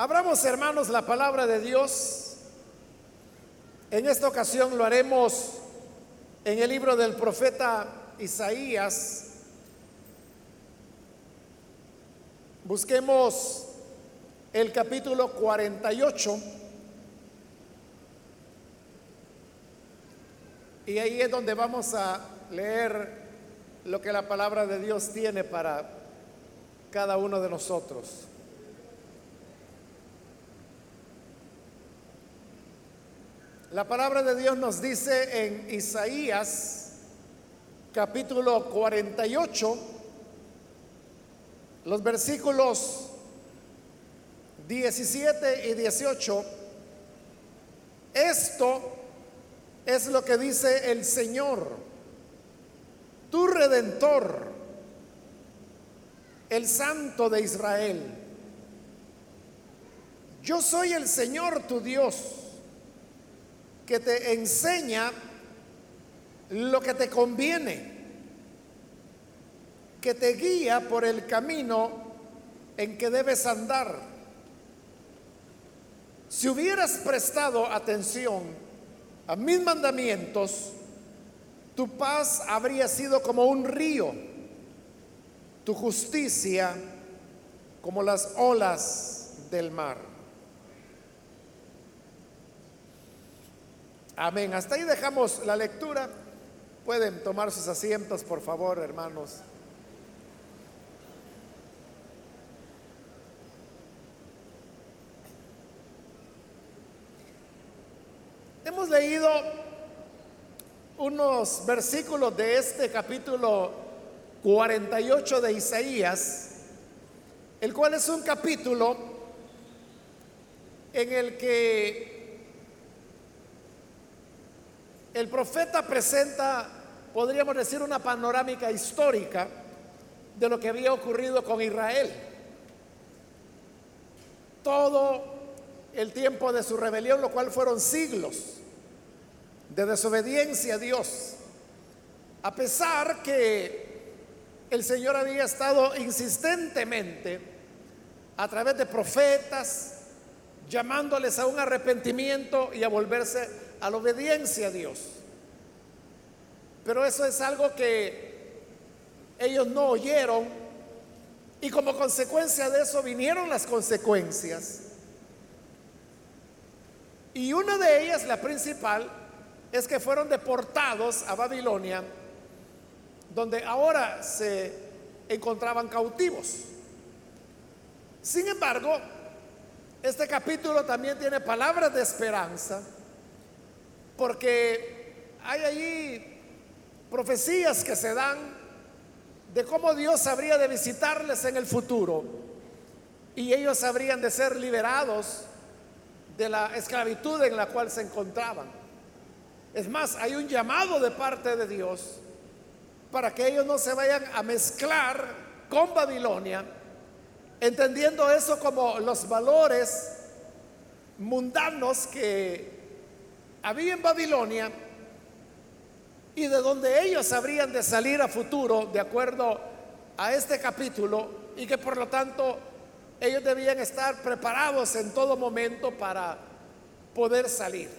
Abramos, hermanos, la palabra de Dios. En esta ocasión lo haremos en el libro del profeta Isaías. Busquemos el capítulo 48. Y ahí es donde vamos a leer lo que la palabra de Dios tiene para cada uno de nosotros. La palabra de Dios nos dice en Isaías capítulo 48, los versículos 17 y 18, esto es lo que dice el Señor, tu redentor, el Santo de Israel. Yo soy el Señor tu Dios que te enseña lo que te conviene, que te guía por el camino en que debes andar. Si hubieras prestado atención a mis mandamientos, tu paz habría sido como un río, tu justicia como las olas del mar. Amén. Hasta ahí dejamos la lectura. Pueden tomar sus asientos, por favor, hermanos. Hemos leído unos versículos de este capítulo 48 de Isaías, el cual es un capítulo en el que el profeta presenta, podríamos decir, una panorámica histórica de lo que había ocurrido con Israel. Todo el tiempo de su rebelión, lo cual fueron siglos de desobediencia a Dios. A pesar que el Señor había estado insistentemente a través de profetas, llamándoles a un arrepentimiento y a volverse a la obediencia a Dios. Pero eso es algo que ellos no oyeron y como consecuencia de eso vinieron las consecuencias. Y una de ellas, la principal, es que fueron deportados a Babilonia, donde ahora se encontraban cautivos. Sin embargo, este capítulo también tiene palabras de esperanza porque hay allí profecías que se dan de cómo Dios habría de visitarles en el futuro y ellos habrían de ser liberados de la esclavitud en la cual se encontraban. Es más, hay un llamado de parte de Dios para que ellos no se vayan a mezclar con Babilonia, entendiendo eso como los valores mundanos que había en Babilonia y de donde ellos habrían de salir a futuro de acuerdo a este capítulo y que por lo tanto ellos debían estar preparados en todo momento para poder salir.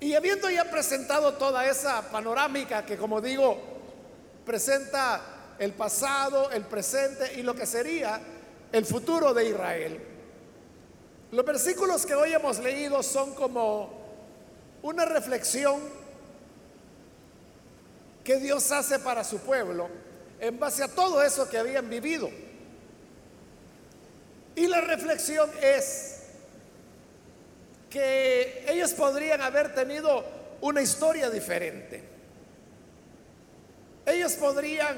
Y habiendo ya presentado toda esa panorámica que como digo presenta el pasado, el presente y lo que sería el futuro de Israel, los versículos que hoy hemos leído son como una reflexión que Dios hace para su pueblo en base a todo eso que habían vivido. Y la reflexión es que ellos podrían haber tenido una historia diferente. Ellos podrían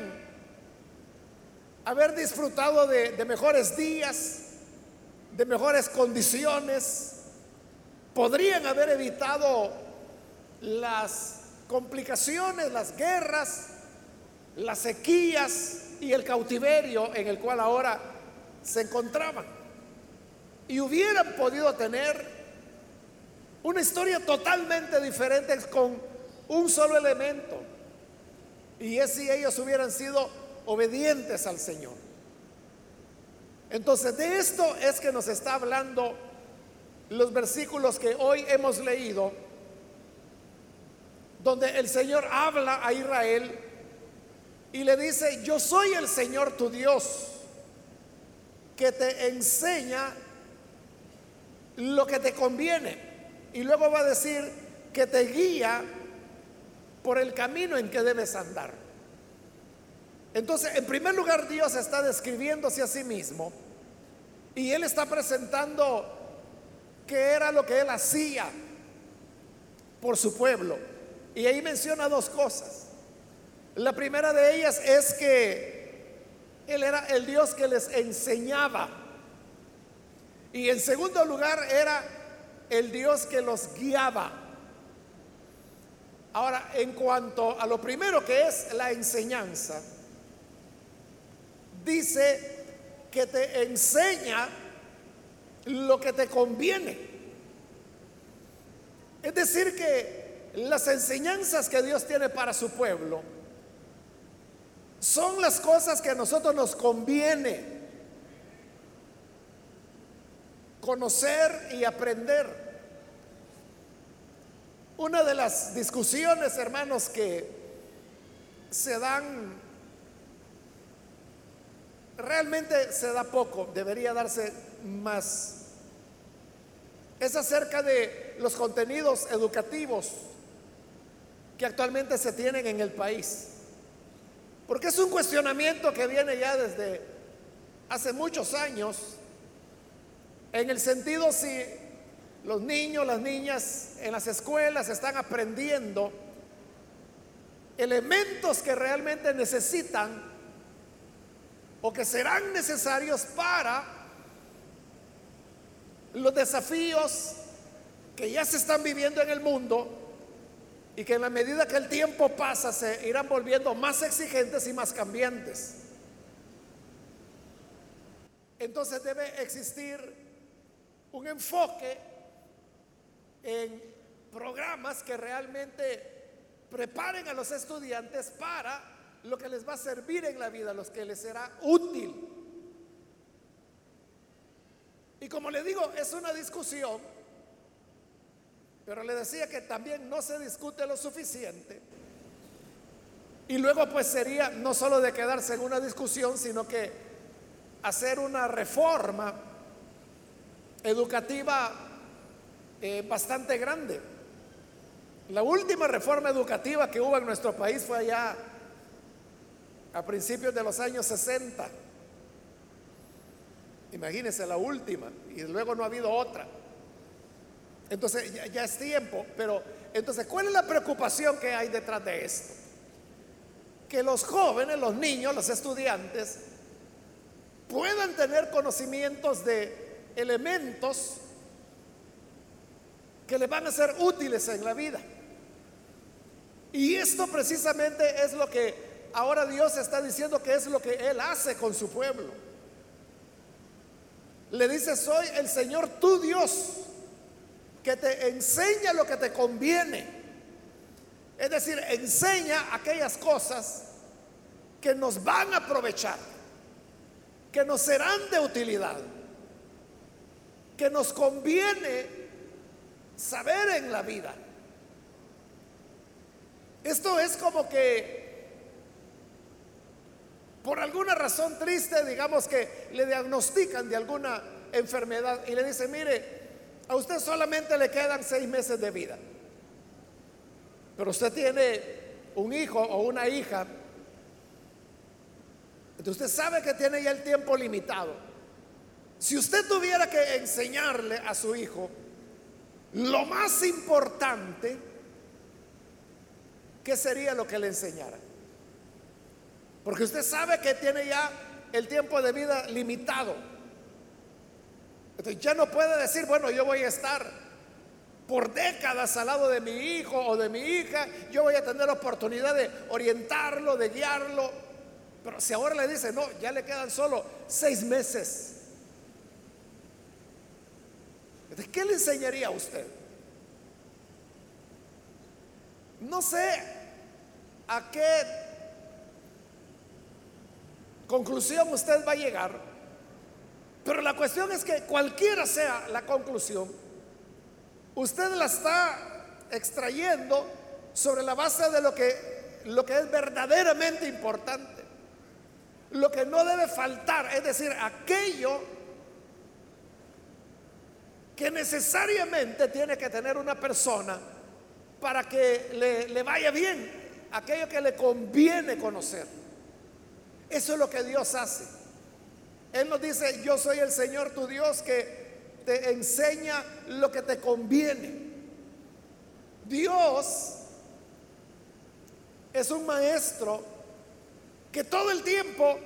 haber disfrutado de, mejores días, de mejores condiciones, podrían haber evitado las complicaciones, las guerras, las sequías y el cautiverio en el cual ahora se encontraban. Y hubieran podido tener una historia totalmente diferente con un solo elemento. Y es si ellos hubieran sido obedientes al Señor. Entonces, de esto es que nos está hablando los versículos que hoy hemos leído, donde el Señor habla a Israel y le dice, yo soy el Señor tu Dios, que te enseña lo que te conviene. Y luego va a decir que te guía por el camino en que debes andar. Entonces, en primer lugar, Dios está describiéndose a sí mismo y Él está presentando qué era lo que Él hacía por su pueblo. Y ahí menciona dos cosas. La primera de ellas es que Él era el Dios que les enseñaba. Y en segundo lugar era el Dios que los guiaba. Ahora, en cuanto a lo primero que es la enseñanza, dice que te enseña lo que te conviene. Es decir, que las enseñanzas que Dios tiene para su pueblo son las cosas que a nosotros nos conviene conocer y aprender. Una de las discusiones, hermanos, que se dan realmente se da poco, debería darse más. Es acerca de los contenidos educativos que actualmente se tienen en el país. Porque es un cuestionamiento que viene ya desde hace muchos años, en el sentido si los niños, las niñas en las escuelas están aprendiendo elementos que realmente necesitan o que serán necesarios para los desafíos que ya se están viviendo en el mundo y que en la medida que el tiempo pasa se irán volviendo más exigentes y más cambiantes. Entonces debe existir un enfoque en programas que realmente preparen a los estudiantes para lo que les va a servir en la vida, los que les será útil. Y como le digo, es una discusión, pero le decía que también no se discute lo suficiente. Y luego pues sería no solo de quedarse en una discusión, sino que hacer una reforma educativa eh, bastante grande. La última reforma educativa que hubo en nuestro país fue allá a principios de los años 60. Imagínense la última y luego no ha habido otra. Entonces ya, es tiempo, pero entonces ¿cuál es la preocupación que hay detrás de esto? Que los jóvenes, los niños, los estudiantes puedan tener conocimientos de elementos que les van a ser útiles en la vida. Y esto precisamente es lo que ahora Dios está diciendo que es lo que Él hace con su pueblo. Le dice, soy el Señor tu Dios, que te enseña lo que te conviene. Es decir, enseña aquellas cosas que nos van a aprovechar, que nos serán de utilidad, que nos conviene saber en la vida. Esto es como que por alguna razón triste, digamos que le diagnostican de alguna enfermedad y le dicen, mire, a usted solamente le quedan seis meses de vida. Pero usted tiene un hijo o una hija. Entonces usted sabe que tiene ya el tiempo limitado. Si usted tuviera que enseñarle a su hijo lo más importante, ¿qué sería lo que le enseñara? Porque usted sabe que tiene ya el tiempo de vida limitado. Entonces ya no puede decir, bueno, yo voy a estar por décadas al lado de mi hijo o de mi hija, yo voy a tener la oportunidad de orientarlo, de guiarlo. Pero si ahora le dice, no, ya le quedan solo seis meses. ¿qué le enseñaría a usted? No sé a qué conclusión usted va a llegar Pero la cuestión es que cualquiera sea la conclusión, usted la está extrayendo sobre la base de lo que, lo que es verdaderamente importante. Lo que no debe faltar, es decir, aquello que necesariamente tiene que tener una persona para que le, le vaya bien, aquello que le conviene conocer. Eso es lo que Dios hace. Él nos dice, yo soy el Señor tu Dios que te enseña lo que te conviene. Dios es un maestro que todo el tiempo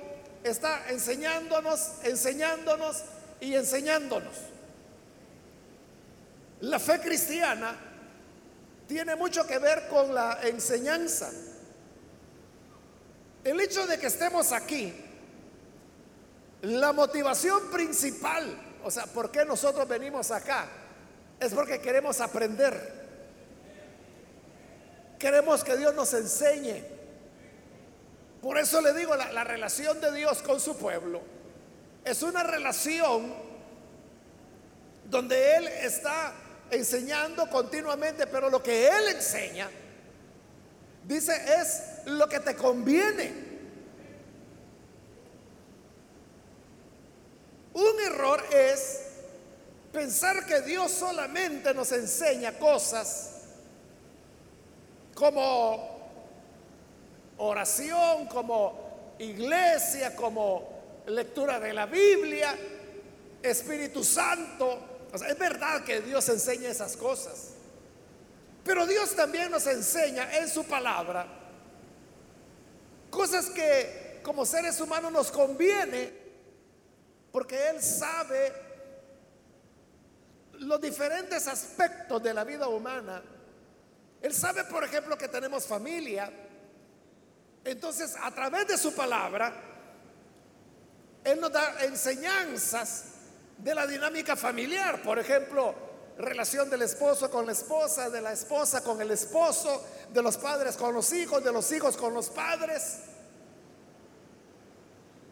está enseñándonos, enseñándonos y enseñándonos. La fe cristiana tiene mucho que ver con la enseñanza. El hecho de que estemos aquí, la motivación principal, o sea, ¿por qué nosotros venimos acá? Es porque queremos aprender. Queremos que Dios nos enseñe. Por eso le digo, la, la relación de Dios con su pueblo es una relación donde Él está enseñando continuamente, pero lo que Él enseña, dice, es lo que te conviene. Un error es pensar que Dios solamente nos enseña cosas como oración, como iglesia, como lectura de la Biblia, Espíritu Santo, es verdad que Dios enseña esas cosas. Pero Dios también nos enseña en su palabra cosas que como seres humanos nos conviene porque Él sabe los diferentes aspectos de la vida humana. Él sabe, por ejemplo, que tenemos familia. Entonces, a través de su palabra, Él nos da enseñanzas de la dinámica familiar, por ejemplo, relación del esposo con la esposa, de la esposa con el esposo, de los padres con los hijos, de los hijos con los padres.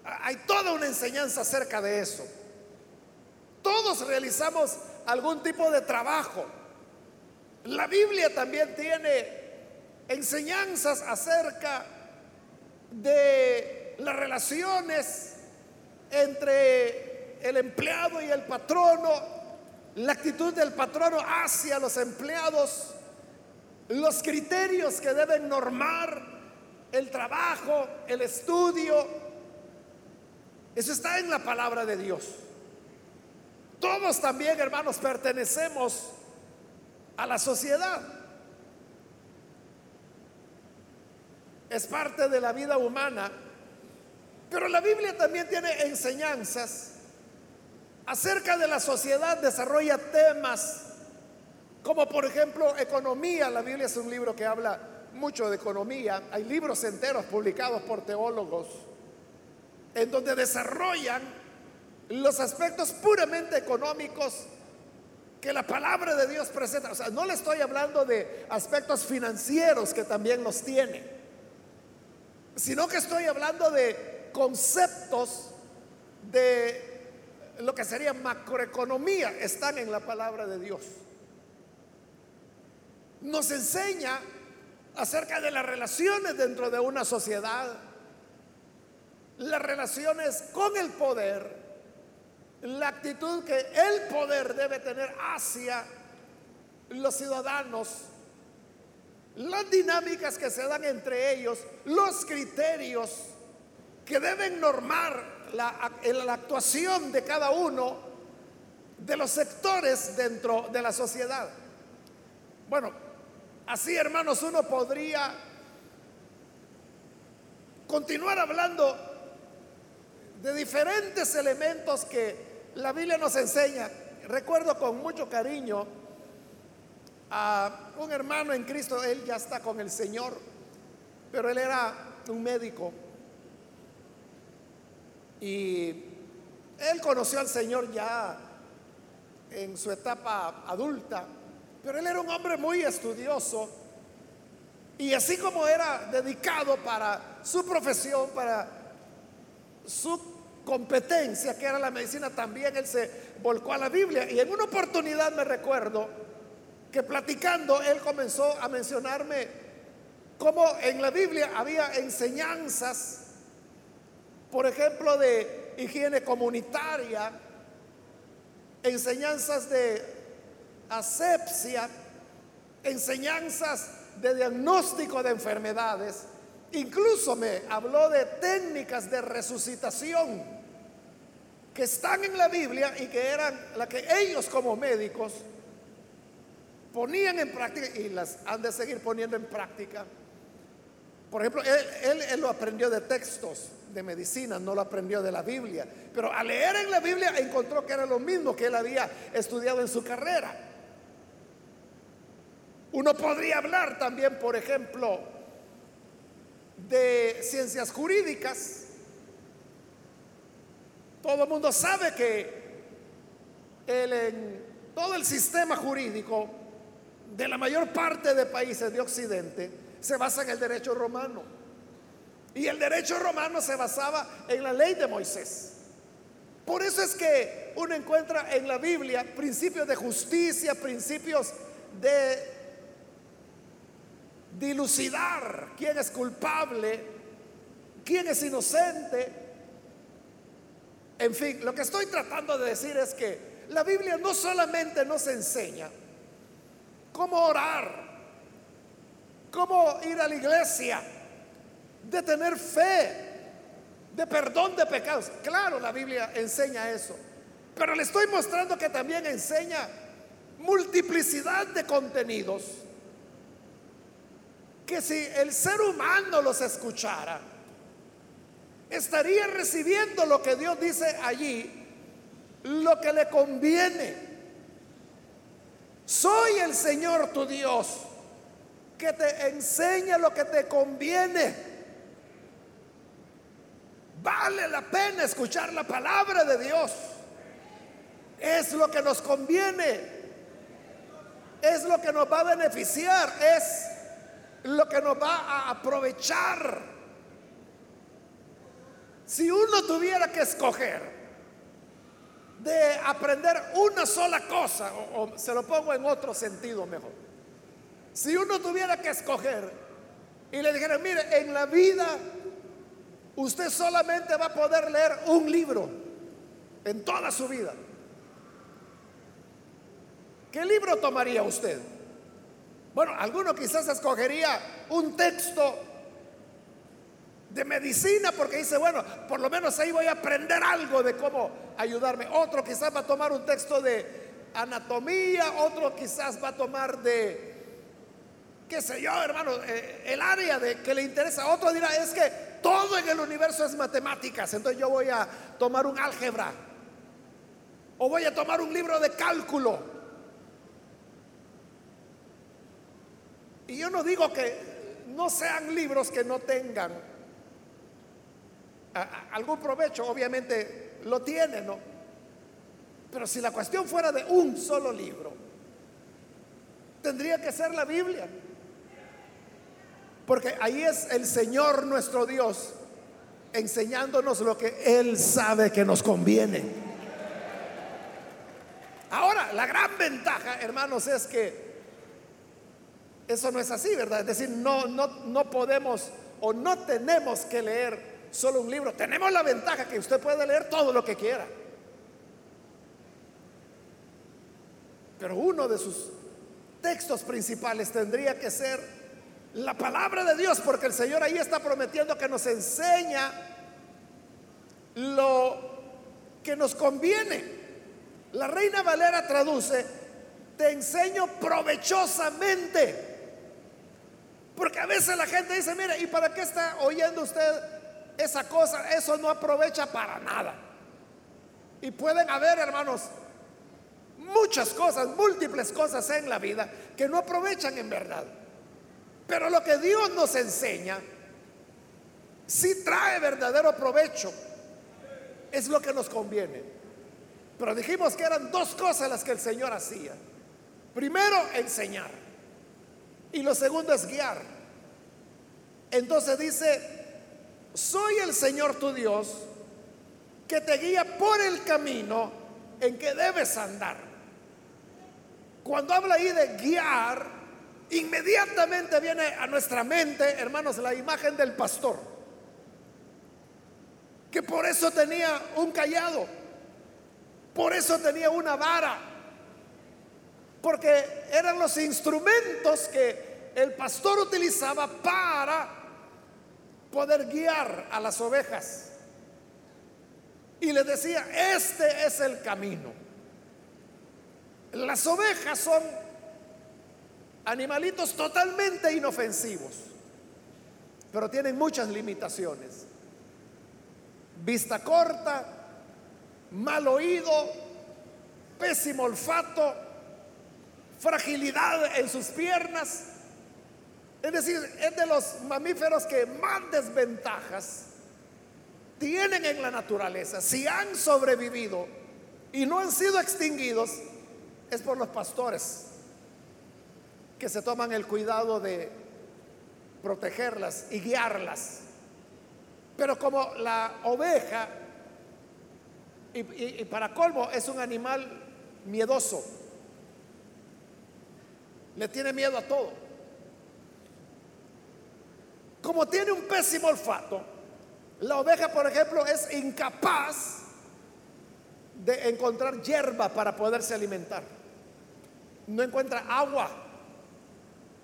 Hay toda una enseñanza acerca de eso. Todos realizamos algún tipo de trabajo. La Biblia también tiene enseñanzas acerca de las relaciones entre el empleado y el patrono, la actitud del patrono hacia los empleados, los criterios que deben normar el trabajo, el estudio. Eso está en la palabra de Dios. Todos también, hermanos, pertenecemos a la sociedad. Es parte de la vida humana. Pero la Biblia también tiene enseñanzas acerca de la sociedad desarrolla temas como por ejemplo economía. La Biblia es un libro que habla mucho de economía. Hay libros enteros publicados por teólogos en donde desarrollan los aspectos puramente económicos que la palabra de Dios presenta. O sea, no le estoy hablando de aspectos financieros que también los tiene, sino que estoy hablando de conceptos de lo que sería macroeconomía están en la palabra de Dios. Nos enseña acerca de las relaciones dentro de una sociedad, las relaciones con el poder, la actitud que el poder debe tener hacia los ciudadanos, las dinámicas que se dan entre ellos, los criterios que deben normar la, actuación de cada uno de los sectores dentro de la sociedad. Bueno, así hermanos, uno podría continuar hablando de diferentes elementos que la Biblia nos enseña. Recuerdo con mucho cariño a un hermano en Cristo, él ya está con el Señor, pero él era un médico y él conoció al Señor ya en su etapa adulta, pero él era un hombre muy estudioso y así como era dedicado para su profesión, para su competencia, que era la medicina, también él se volcó a la Biblia. Y en una oportunidad me recuerdo que platicando, él comenzó a mencionarme cómo en la Biblia había enseñanzas, por ejemplo, de higiene comunitaria, enseñanzas de asepsia, enseñanzas de diagnóstico de enfermedades. Incluso me habló de técnicas de resucitación que están en la Biblia y que eran las que ellos como médicos ponían en práctica y las han de seguir poniendo en práctica. Por ejemplo, él, él, lo aprendió de textos de medicina, no lo aprendió de la Biblia. Pero al leer en la Biblia encontró que era lo mismo que él había estudiado en su carrera. Uno podría hablar también, por ejemplo, de ciencias jurídicas. Todo el mundo sabe que en todo el sistema jurídico de la mayor parte de países de Occidente se basa en el derecho romano. Y el derecho romano se basaba en la ley de Moisés. Por eso es que uno encuentra en la Biblia principios de justicia, principios de dilucidar quién es culpable, quién es inocente. En fin, lo que estoy tratando de decir es que la Biblia no solamente nos enseña cómo orar, cómo ir a la iglesia, de tener fe, de perdón de pecados. Claro, la Biblia enseña eso, pero le estoy mostrando que también enseña multiplicidad de contenidos que si el ser humano los escuchara, estaría recibiendo lo que Dios dice allí, lo que le conviene. Soy el Señor tu Dios, que te enseña lo que te conviene. Vale la pena escuchar la palabra de Dios. Es lo que nos conviene. Es lo que nos va a beneficiar. Es lo que nos va a aprovechar. Si uno tuviera que escoger de aprender una sola cosa, o, se lo pongo en otro sentido mejor, si uno tuviera que escoger y le dijera, mire, en la vida usted solamente va a poder leer un libro en toda su vida, ¿qué libro tomaría usted? Bueno, alguno quizás escogería un texto de medicina porque dice, bueno, por lo menos ahí voy a aprender algo de cómo ayudarme. Otro quizás va a tomar un texto de anatomía, otro quizás va a tomar de, qué sé yo, hermano, eh, el área de que le interesa. Otro dirá, es que todo en el universo es matemáticas, entonces yo voy a tomar un álgebra o voy a tomar un libro de cálculo. Y yo no digo que no sean libros que no tengan algún provecho, obviamente lo tienen, ¿no? Pero si la cuestión fuera de un solo libro, tendría que ser la Biblia. Porque ahí es el Señor nuestro Dios enseñándonos lo que Él sabe que nos conviene. Ahora, la gran ventaja, hermanos, es que eso no es así, ¿verdad? Es decir, no, no, no podemos o no tenemos que leer solo un libro. Tenemos la ventaja que usted puede leer todo lo que quiera. Pero uno de sus textos principales tendría que ser la palabra de Dios, porque el Señor ahí está prometiendo que nos enseña lo que nos conviene. La reina Valera traduce, te enseño provechosamente. Porque a veces la gente dice, mire, ¿y para qué está oyendo usted esa cosa? Eso no aprovecha para nada. Y pueden haber, hermanos, muchas cosas, múltiples cosas en la vida que no aprovechan en verdad. Pero lo que Dios nos enseña, si trae verdadero provecho. Es lo que nos conviene. Pero dijimos que eran dos cosas las que el Señor hacía. Primero, enseñar. Y lo segundo es guiar. Entonces dice, soy el Señor tu Dios que te guía por el camino en que debes andar. Cuando habla ahí de guiar, inmediatamente viene a nuestra mente, hermanos, la imagen del pastor, que por eso tenía un callado, por eso tenía una vara, porque eran los instrumentos que el pastor utilizaba para poder guiar a las ovejas. Y le decía, este es el camino. Las ovejas son animalitos totalmente inofensivos, pero tienen muchas limitaciones. Vista corta, mal oído, pésimo olfato, fragilidad en sus piernas. Es decir, es de los mamíferos que más desventajas tienen en la naturaleza. Si han sobrevivido y no han sido extinguidos, es por los pastores que se toman el cuidado de protegerlas y guiarlas. Pero como la oveja, y, para colmo, es un animal miedoso, le tiene miedo a todo. Como tiene un pésimo olfato, la oveja, por ejemplo, es incapaz de encontrar hierba para poderse alimentar. No encuentra agua.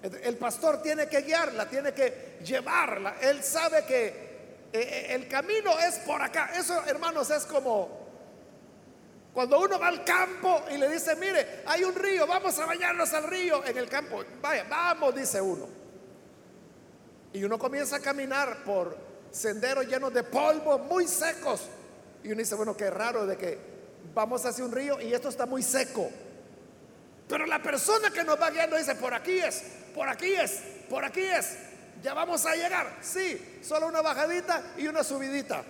El pastor tiene que guiarla, tiene que llevarla. Él sabe que eh, eh, el camino es por acá. Eso, hermanos, es como cuando uno va al campo y le dice, mire, hay un río, vamos a bañarnos al río en el campo. Vaya, vamos, dice uno. Y uno comienza a caminar por senderos llenos de polvo, muy secos. Y uno dice, bueno, qué raro de que vamos hacia un río y esto está muy seco. Pero la persona que nos va guiando dice, por aquí es, por aquí es, por aquí es. Ya vamos a llegar. Sí, solo una bajadita y una subidita.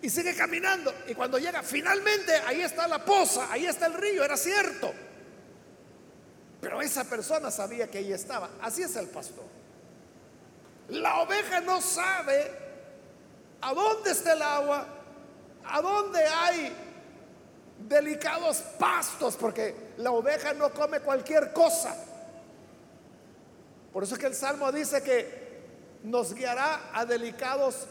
Y sigue caminando. Y cuando llega, finalmente ahí está la poza, ahí está el río, era cierto. Pero esa persona sabía que ahí estaba. Así es el pastor. La oveja no sabe a dónde está el agua, a dónde hay delicados pastos, porque la oveja no come cualquier cosa. Por eso es que el Salmo dice que nos guiará a delicados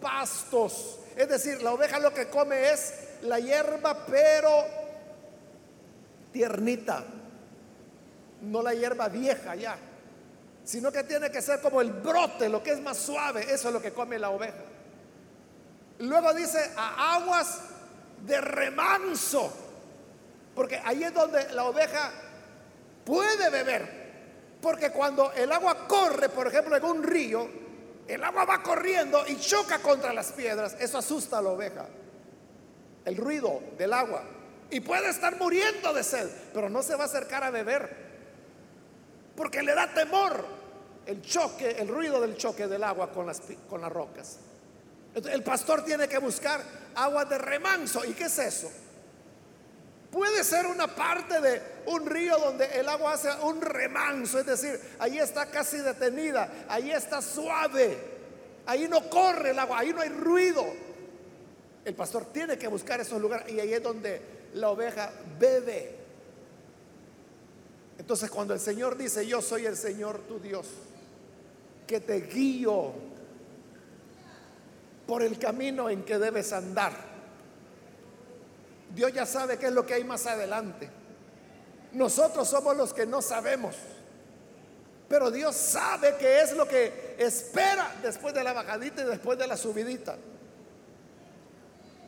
pastos. Es decir, la oveja lo que come es la hierba, pero tiernita, no la hierba vieja ya sino que tiene que ser como el brote, lo que es más suave, eso es lo que come la oveja. Luego dice a aguas de remanso, porque ahí es donde la oveja puede beber, porque cuando el agua corre, por ejemplo, en un río, el agua va corriendo y choca contra las piedras, eso asusta a la oveja, el ruido del agua, y puede estar muriendo de sed, pero no se va a acercar a beber porque le da temor el choque, el ruido del choque del agua con las, con las rocas. el pastor tiene que buscar agua de remanso. ¿Y qué es eso? Puede ser una parte de un río donde el agua hace un remanso, es decir, ahí está casi detenida, ahí está suave, ahí no corre el agua, ahí no hay ruido. El pastor tiene que buscar esos lugares y ahí es donde la oveja bebe. Entonces cuando el Señor dice, yo soy el Señor tu Dios, que te guío por el camino en que debes andar, Dios ya sabe qué es lo que hay más adelante. Nosotros somos los que no sabemos. Pero Dios sabe qué es lo que espera después de la bajadita y después de la subidita.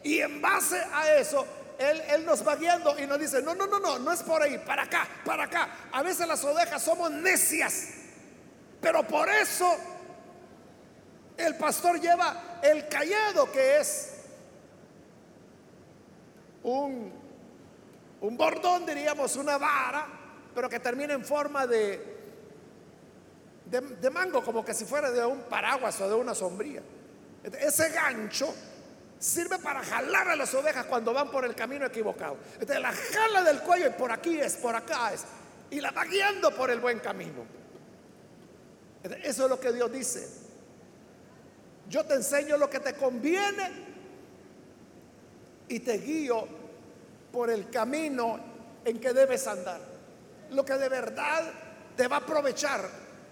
Y en base a eso, él, nos va guiando y nos dice, no, no, no, no, no es por ahí, para acá, para acá. A veces las ovejas somos necias, pero por eso el pastor lleva el callado que es un, un bordón, diríamos, una vara, pero que termina en forma de, de, mango, como que si fuera de un paraguas o de una sombría. Ese gancho sirve para jalar a las ovejas cuando van por el camino equivocado. Entonces la jala del cuello y por aquí es, por acá es. Y la va guiando por el buen camino. Eso es lo que Dios dice. Yo te enseño lo que te conviene y te guío por el camino en que debes andar. Lo que de verdad te va a aprovechar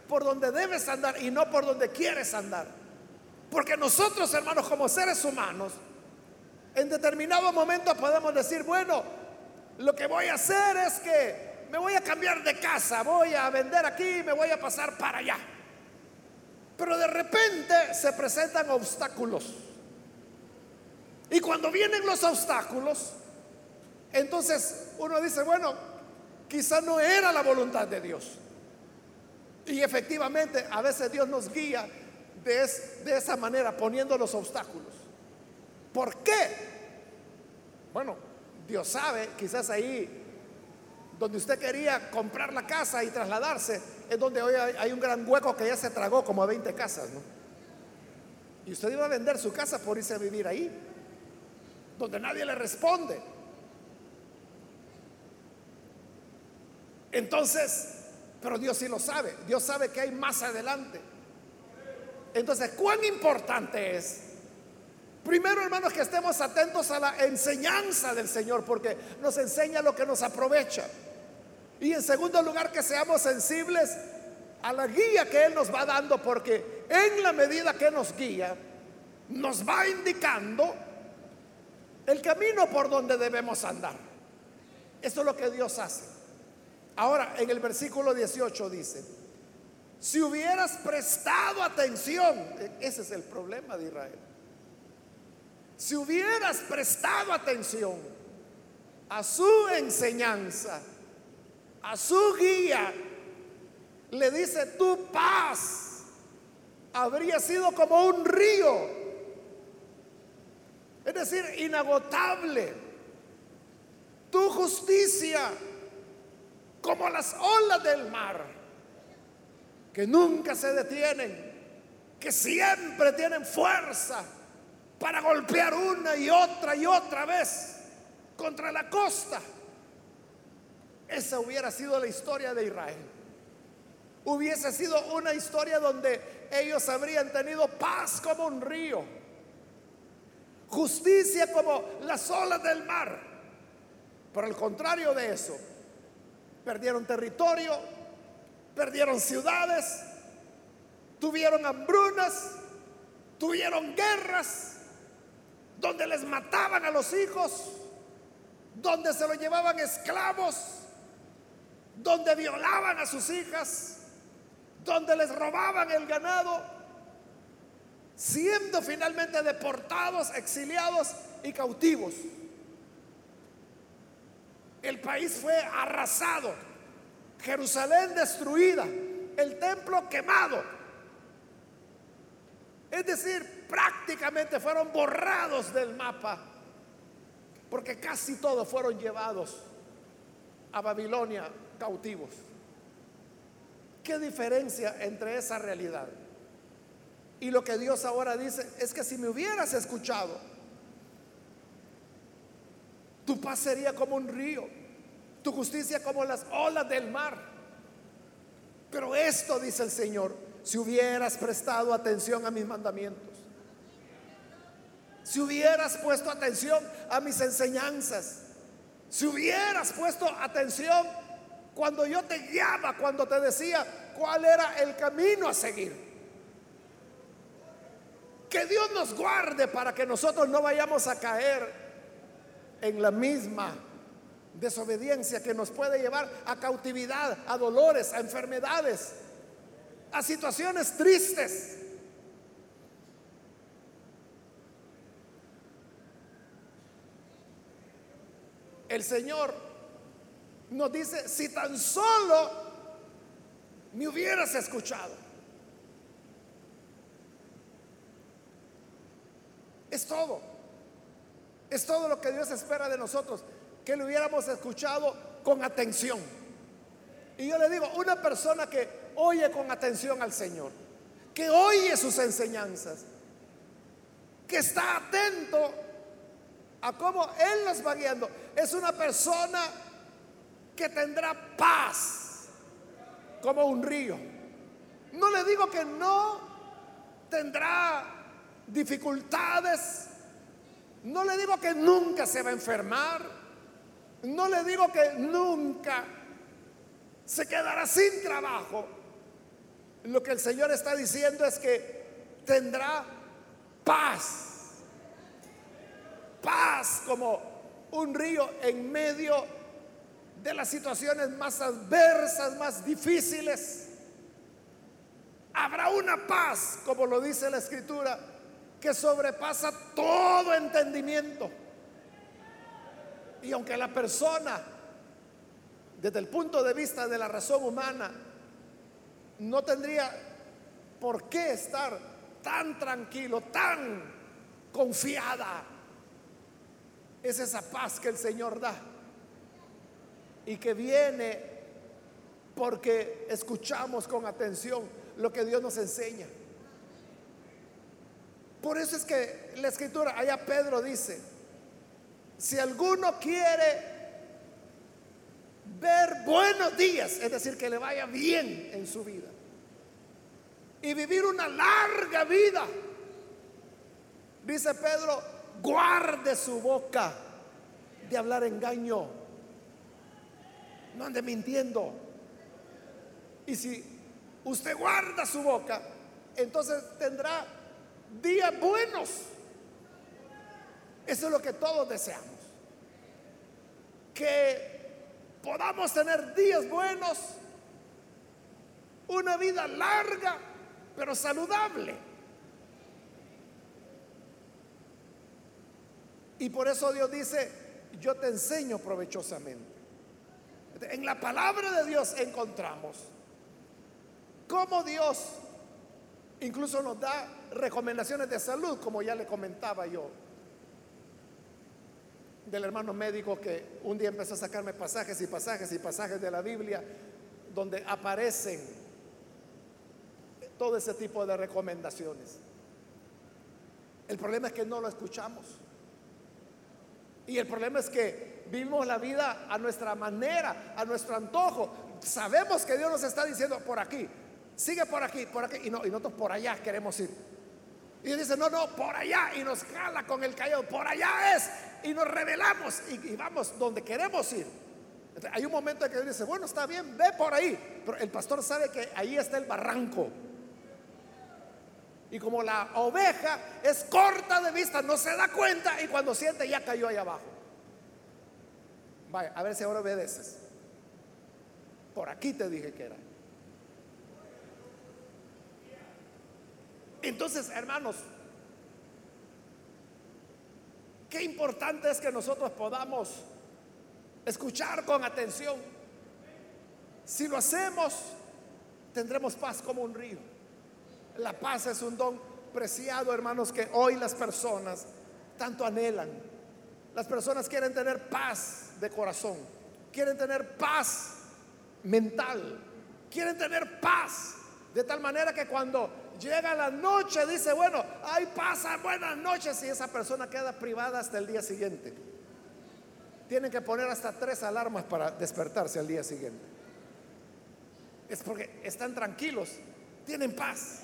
por donde debes andar y no por donde quieres andar. Porque nosotros, hermanos, como seres humanos, en determinado momento podemos decir, bueno, lo que voy a hacer es que me voy a cambiar de casa, voy a vender aquí, me voy a pasar para allá. Pero de repente se presentan obstáculos. Y cuando vienen los obstáculos, entonces uno dice, bueno, quizá no era la voluntad de Dios. Y efectivamente, a veces Dios nos guía de, esa manera, poniendo los obstáculos. ¿Por qué? Bueno, Dios sabe, quizás ahí donde usted quería comprar la casa y trasladarse, es donde hoy hay un gran hueco que ya se tragó como a 20 casas, ¿no? Y usted iba a vender su casa por irse a vivir ahí, donde nadie le responde. Entonces, pero Dios sí lo sabe, Dios sabe que hay más adelante. Entonces, ¿cuán importante es? Primero, hermanos, que estemos atentos a la enseñanza del Señor, porque nos enseña lo que nos aprovecha. Y en segundo lugar, que seamos sensibles a la guía que Él nos va dando, porque en la medida que nos guía, nos va indicando el camino por donde debemos andar. Eso es lo que Dios hace. Ahora, en el versículo 18 dice, si hubieras prestado atención, e-, ese es el problema de Israel, si hubieras prestado atención a su enseñanza, a su guía, le dice, tu paz habría sido como un río, es decir, inagotable, tu justicia como las olas del mar, que nunca se detienen, que siempre tienen fuerza para golpear una y otra y otra vez contra la costa. Esa hubiera sido la historia de Israel. Hubiese sido una historia donde ellos habrían tenido paz como un río, justicia como las olas del mar. Por el contrario de eso, perdieron territorio, perdieron ciudades, tuvieron hambrunas, tuvieron guerras, donde les mataban a los hijos, donde se los llevaban esclavos donde violaban a sus hijas, donde les robaban el ganado, siendo finalmente deportados, exiliados y cautivos. El país fue arrasado, Jerusalén destruida, el templo quemado. Es decir, prácticamente fueron borrados del mapa, porque casi todos fueron llevados a Babilonia cautivos. ¿Qué diferencia entre esa realidad? Y lo que Dios ahora dice es que si me hubieras escuchado, tu paz sería como un río, tu justicia como las olas del mar. Pero esto, dice el Señor, si hubieras prestado atención a mis mandamientos, si hubieras puesto atención a mis enseñanzas, si hubieras puesto atención cuando yo te guiaba, cuando te decía cuál era el camino a seguir. Que Dios nos guarde para que nosotros no vayamos a caer en la misma desobediencia que nos puede llevar a cautividad, a dolores, a enfermedades, a situaciones tristes. El Señor nos dice, si tan solo me hubieras escuchado. Es todo. Es todo lo que Dios espera de nosotros, que lo hubiéramos escuchado con atención. Y yo le digo, una persona que oye con atención al Señor, que oye sus enseñanzas, que está atento a cómo Él nos va guiando, es una persona que tendrá paz como un río. No le digo que no tendrá dificultades, No le digo que nunca se va a enfermar. No le digo que nunca se quedará sin trabajo. Lo que el Señor está diciendo es que tendrá paz. Paz como un río en medio de las situaciones más adversas, más difíciles. Habrá una paz, como lo dice la escritura, que sobrepasa todo entendimiento. Y aunque la persona, desde el punto de vista de la razón humana, no tendría por qué estar tan tranquilo, tan confiada, es esa paz que el Señor da y que viene porque escuchamos con atención lo que Dios nos enseña. Por eso es que la escritura, allá Pedro dice, si alguno quiere ver buenos días, es decir, que le vaya bien en su vida, y vivir una larga vida, dice Pedro, guarde su boca de hablar engaño, no ande mintiendo. Y si usted guarda su boca, entonces tendrá días buenos. Eso es lo que todos deseamos. Que podamos tener días buenos, una vida larga, pero saludable. Y por eso Dios dice, yo te enseño provechosamente. En la palabra de Dios encontramos cómo Dios incluso nos da recomendaciones de salud, como ya le comentaba yo, del hermano médico que un día empezó a sacarme pasajes y pasajes y pasajes de la Biblia donde aparecen todo ese tipo de recomendaciones. El problema es que no lo escuchamos. Y el problema es que vivimos la vida a nuestra manera, a nuestro antojo. Sabemos que Dios nos está diciendo por aquí, sigue por aquí, por aquí, y, no, y nosotros por allá queremos ir. Y dice, no, no, por allá, y nos jala con el callado, por allá es, y nos revelamos y, vamos donde queremos ir. hay un momento en que Dios dice, bueno, está bien, ve por ahí, pero el pastor sabe que ahí está el barranco. Y como la oveja es corta de vista, no se da cuenta y cuando siente ya cayó ahí abajo. Vaya, a ver si ahora obedeces. Por aquí te dije que era. Entonces, hermanos, qué importante es que nosotros podamos escuchar con atención. Si lo hacemos, tendremos paz como un río. La paz es un don preciado, hermanos, que hoy las personas tanto anhelan. Las personas quieren tener paz de corazón, quieren tener paz mental, quieren tener paz de tal manera que cuando llega la noche dice, bueno, ahí pasa buenas noches y esa persona queda privada hasta el día siguiente. Tienen que poner hasta tres alarmas para despertarse al día siguiente. Es porque están tranquilos, tienen paz.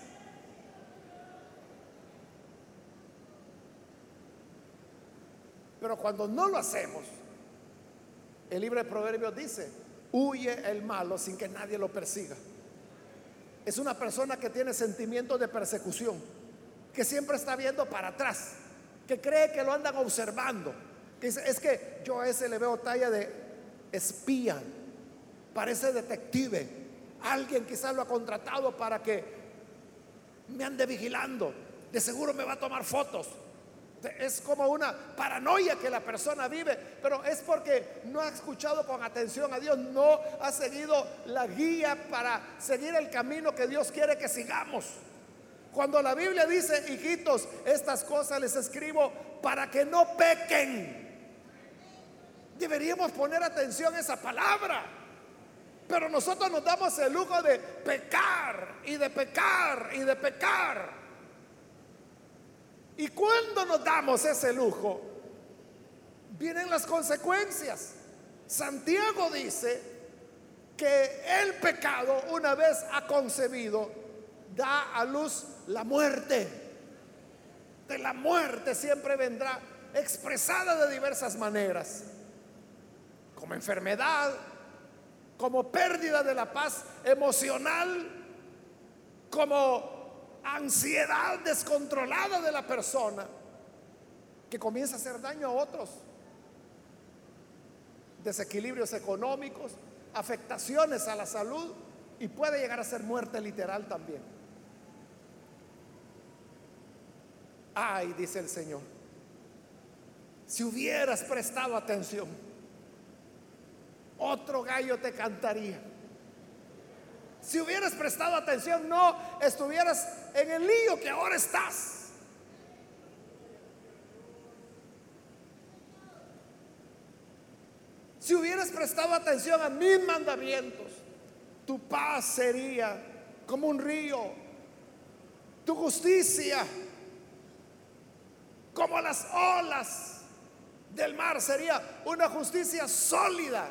Pero cuando no lo hacemos, el libro de Proverbios dice, huye el malo sin que nadie lo persiga. Es una persona que tiene sentimientos de persecución, que siempre está viendo para atrás, que cree que lo andan observando. Que es que yo a ese le veo talla de espía, parece detective. Alguien quizás lo ha contratado para que me ande vigilando. De seguro me va a tomar fotos. Es como una paranoia que la persona vive, pero es porque no ha escuchado con atención a Dios, no ha seguido la guía para seguir el camino que Dios quiere que sigamos. Cuando la Biblia dice, hijitos, estas cosas les escribo para que no pequen. Deberíamos poner atención a esa palabra. Pero nosotros nos damos el lujo de pecar y de pecar y de pecar. Y cuando nos damos ese lujo, vienen las consecuencias. Santiago dice que el pecado, una vez ha concebido, da a luz la muerte. De la muerte siempre vendrá expresada de diversas maneras, como enfermedad, como pérdida de la paz emocional, como ansiedad descontrolada de la persona, que comienza a hacer daño a otros, desequilibrios económicos, afectaciones a la salud y puede llegar a ser muerte literal también. Ay, dice el Señor, si hubieras prestado atención, otro gallo te cantaría. Si hubieras prestado atención, no estuvieras en el lío que ahora estás. Si hubieras prestado atención a mis mandamientos, tu paz sería como un río, tu justicia como las olas del mar sería una justicia sólida,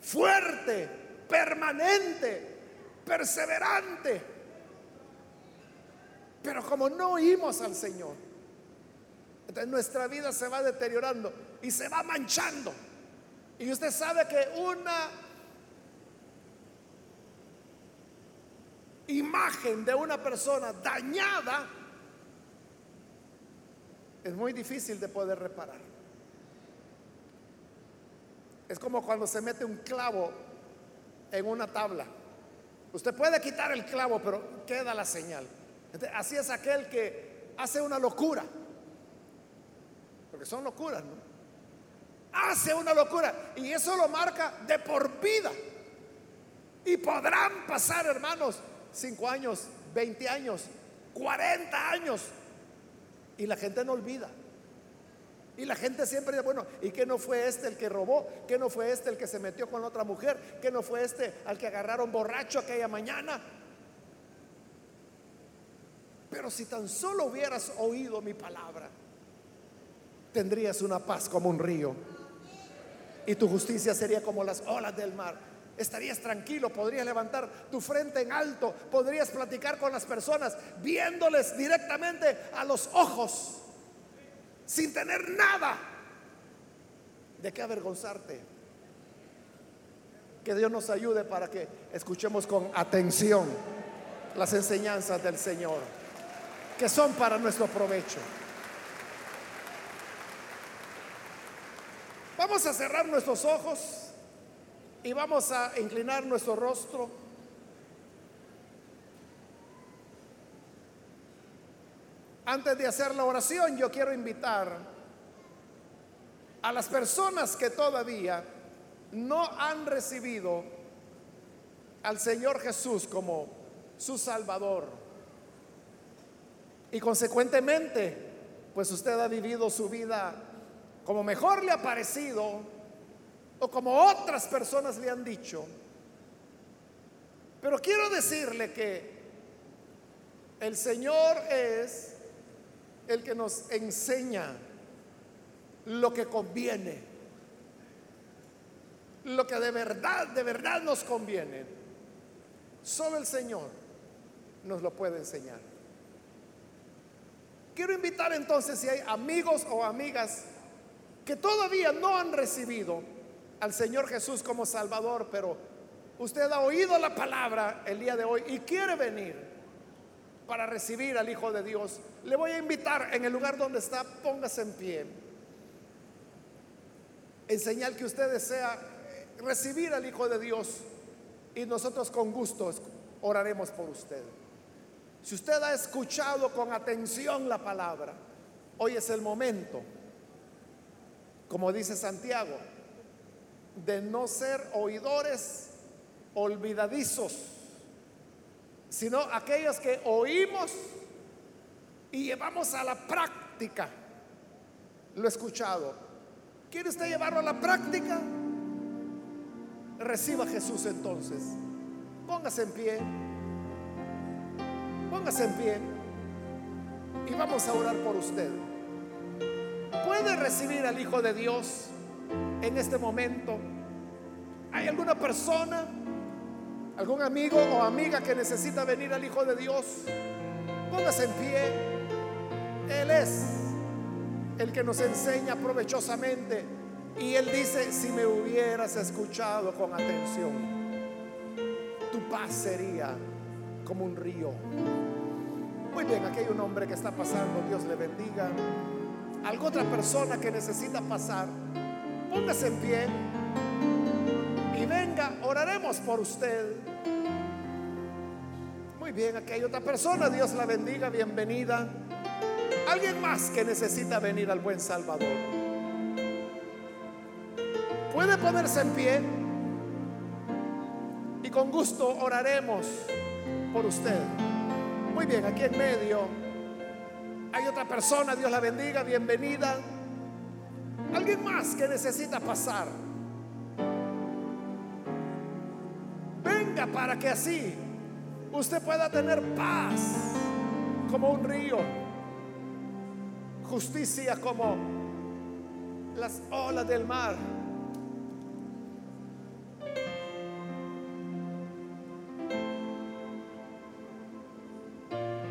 fuerte, permanente, perseverante. Pero como no oímos al Señor, entonces nuestra vida se va deteriorando y se va manchando. Y usted sabe que una imagen de una persona dañada es muy difícil de poder reparar. Es como cuando se mete un clavo en una tabla. Usted puede quitar el clavo, pero queda la señal. así es aquel que hace una locura. Porque son locuras, ¿no? hace una locura y eso lo marca de por vida. Y podrán pasar, hermanos, 5 años, 20 años, 40 años y la gente no olvida. Y la gente siempre dice, bueno, ¿y qué no fue este el que robó? ¿Qué no fue este el que se metió con otra mujer? ¿Qué no fue este al que agarraron borracho aquella mañana? Pero si tan solo hubieras oído mi palabra, tendrías una paz como un río y tu justicia sería como las olas del mar. Estarías tranquilo, podrías levantar tu frente en alto, podrías platicar con las personas viéndoles directamente a los ojos, sin tener nada de qué avergonzarte. Que Dios nos ayude para que escuchemos con atención las enseñanzas del Señor, que son para nuestro provecho. Vamos a cerrar nuestros ojos y vamos a inclinar nuestro rostro. Antes de hacer la oración, yo quiero invitar a las personas que todavía no han recibido al Señor Jesús como su Salvador. Y consecuentemente, pues usted ha vivido su vida como mejor le ha parecido o como otras personas le han dicho. Pero quiero decirle que el Señor es el que nos enseña lo que conviene, lo que de verdad, de verdad nos conviene. Solo el Señor nos lo puede enseñar. Quiero invitar entonces si hay amigos o amigas que todavía no han recibido al Señor Jesús como Salvador, pero usted ha oído la palabra el día de hoy y quiere venir para recibir al Hijo de Dios, le voy a invitar en el lugar donde está, póngase en pie. En señal que usted desea recibir al Hijo de Dios y nosotros con gusto oraremos por usted. Si usted ha escuchado con atención la palabra, hoy es el momento como dice Santiago, de no ser oidores olvidadizos, sino aquellos que oímos y llevamos a la práctica lo escuchado. ¿Quiere usted llevarlo a la práctica? Reciba a Jesús entonces. Póngase en pie. Póngase en pie. Y vamos a orar por usted puede recibir al Hijo de Dios en este momento? ¿Hay alguna persona, algún amigo o amiga que necesita venir al Hijo de Dios? Póngase en pie. Él es el que nos enseña provechosamente. Y él dice, si me hubieras escuchado con atención, tu paz sería como un río. Muy bien, aquí hay un hombre que está pasando, Dios le bendiga. Algo otra persona que necesita pasar, póngase en pie y venga, oraremos por usted. Muy bien, aquí hay otra persona, Dios la bendiga, bienvenida. Alguien más que necesita venir al buen Salvador. Puede ponerse en pie y con gusto oraremos por usted. Muy bien, aquí en medio hay otra persona, Dios la bendiga, bienvenida. Alguien más que necesita pasar. Para que así usted pueda tener paz como un río justicia como las olas del mar.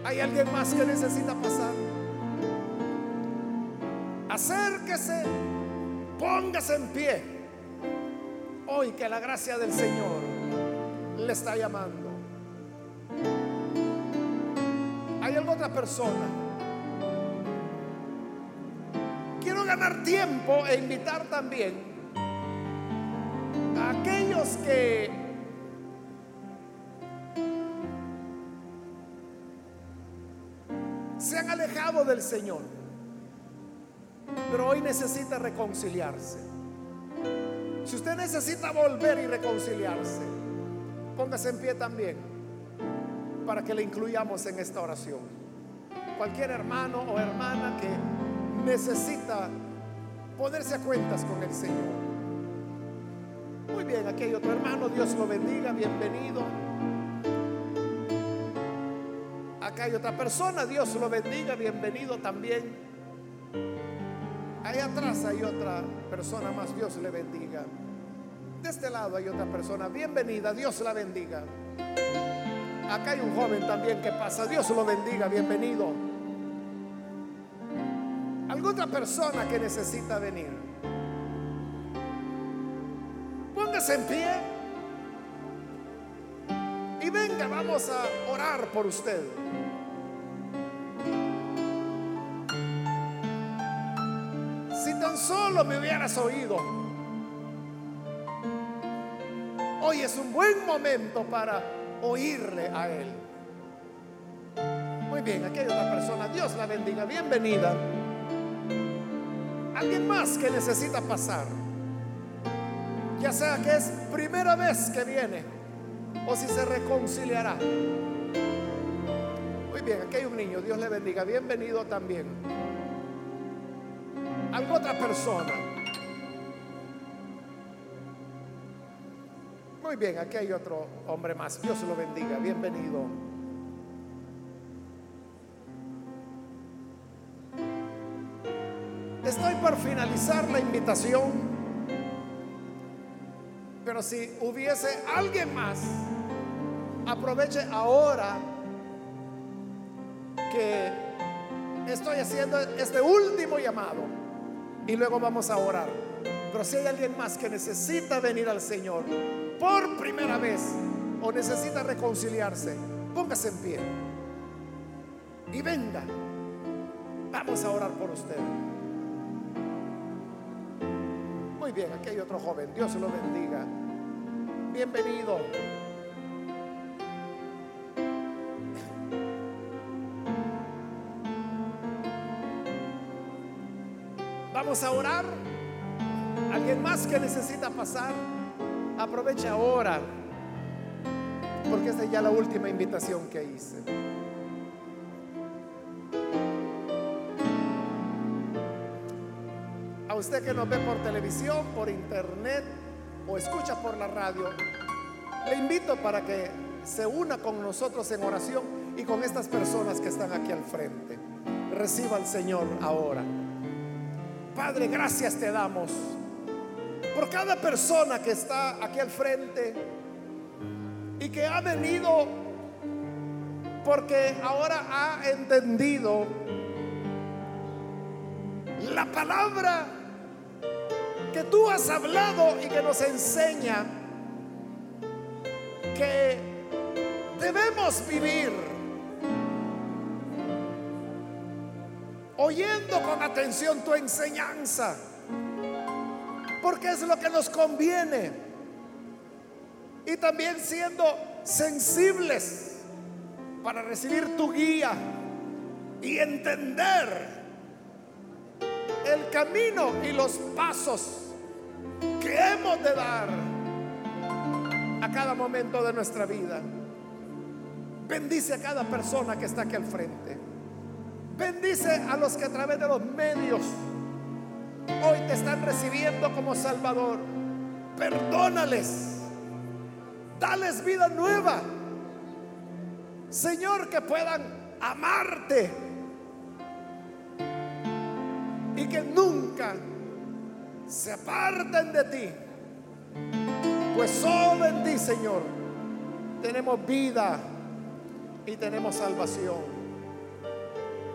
¿Hay alguien más que necesita pasar? Acérquese, póngase en pie. Hoy que la gracia del Señor le está llamando. ¿Hay alguna otra persona? ganar tiempo e invitar también a aquellos que se han alejado del Señor, pero hoy necesita reconciliarse. Si usted necesita volver y reconciliarse, póngase en pie también para que le incluyamos en esta oración. Cualquier hermano o hermana que necesita ponerse a cuentas con el Señor. Muy bien, aquí hay otro hermano, Dios lo bendiga, bienvenido. Acá hay otra persona, Dios lo bendiga, bienvenido también. Ahí atrás hay otra persona más, Dios le bendiga. De este lado hay otra persona, bienvenida, Dios la bendiga. Acá hay un joven también que pasa, Dios lo bendiga, bienvenido otra persona que necesita venir. Póngase en pie y venga, vamos a orar por usted. Si tan solo me hubieras oído, hoy es un buen momento para oírle a Él. Muy bien, aquí hay otra persona. Dios la bendiga. Bienvenida. Alguien más que necesita pasar. Ya sea que es primera vez que viene o si se reconciliará. Muy bien, aquí hay un niño, Dios le bendiga. Bienvenido también. Alguna otra persona. Muy bien, aquí hay otro hombre más. Dios lo bendiga. Bienvenido. Estoy por finalizar la invitación, pero si hubiese alguien más, aproveche ahora que estoy haciendo este último llamado y luego vamos a orar. Pero si hay alguien más que necesita venir al Señor por primera vez o necesita reconciliarse, póngase en pie y venga. Vamos a orar por usted. Muy bien, aquí hay otro joven. Dios lo bendiga. Bienvenido. Vamos a orar. ¿Alguien más que necesita pasar? Aprovecha ahora. Porque esta es ya la última invitación que hice. usted que nos ve por televisión, por internet o escucha por la radio, le invito para que se una con nosotros en oración y con estas personas que están aquí al frente. Reciba al Señor ahora. Padre, gracias te damos por cada persona que está aquí al frente y que ha venido porque ahora ha entendido la palabra que tú has hablado y que nos enseña que debemos vivir oyendo con atención tu enseñanza, porque es lo que nos conviene, y también siendo sensibles para recibir tu guía y entender el camino y los pasos que hemos de dar a cada momento de nuestra vida. Bendice a cada persona que está aquí al frente. Bendice a los que a través de los medios hoy te están recibiendo como Salvador. Perdónales. Dales vida nueva. Señor, que puedan amarte. Y que nunca se aparten de ti. Pues solo en ti, Señor, tenemos vida y tenemos salvación.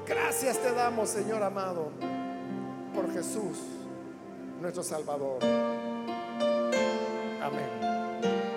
Gracias te damos, Señor amado, por Jesús, nuestro Salvador. Amén.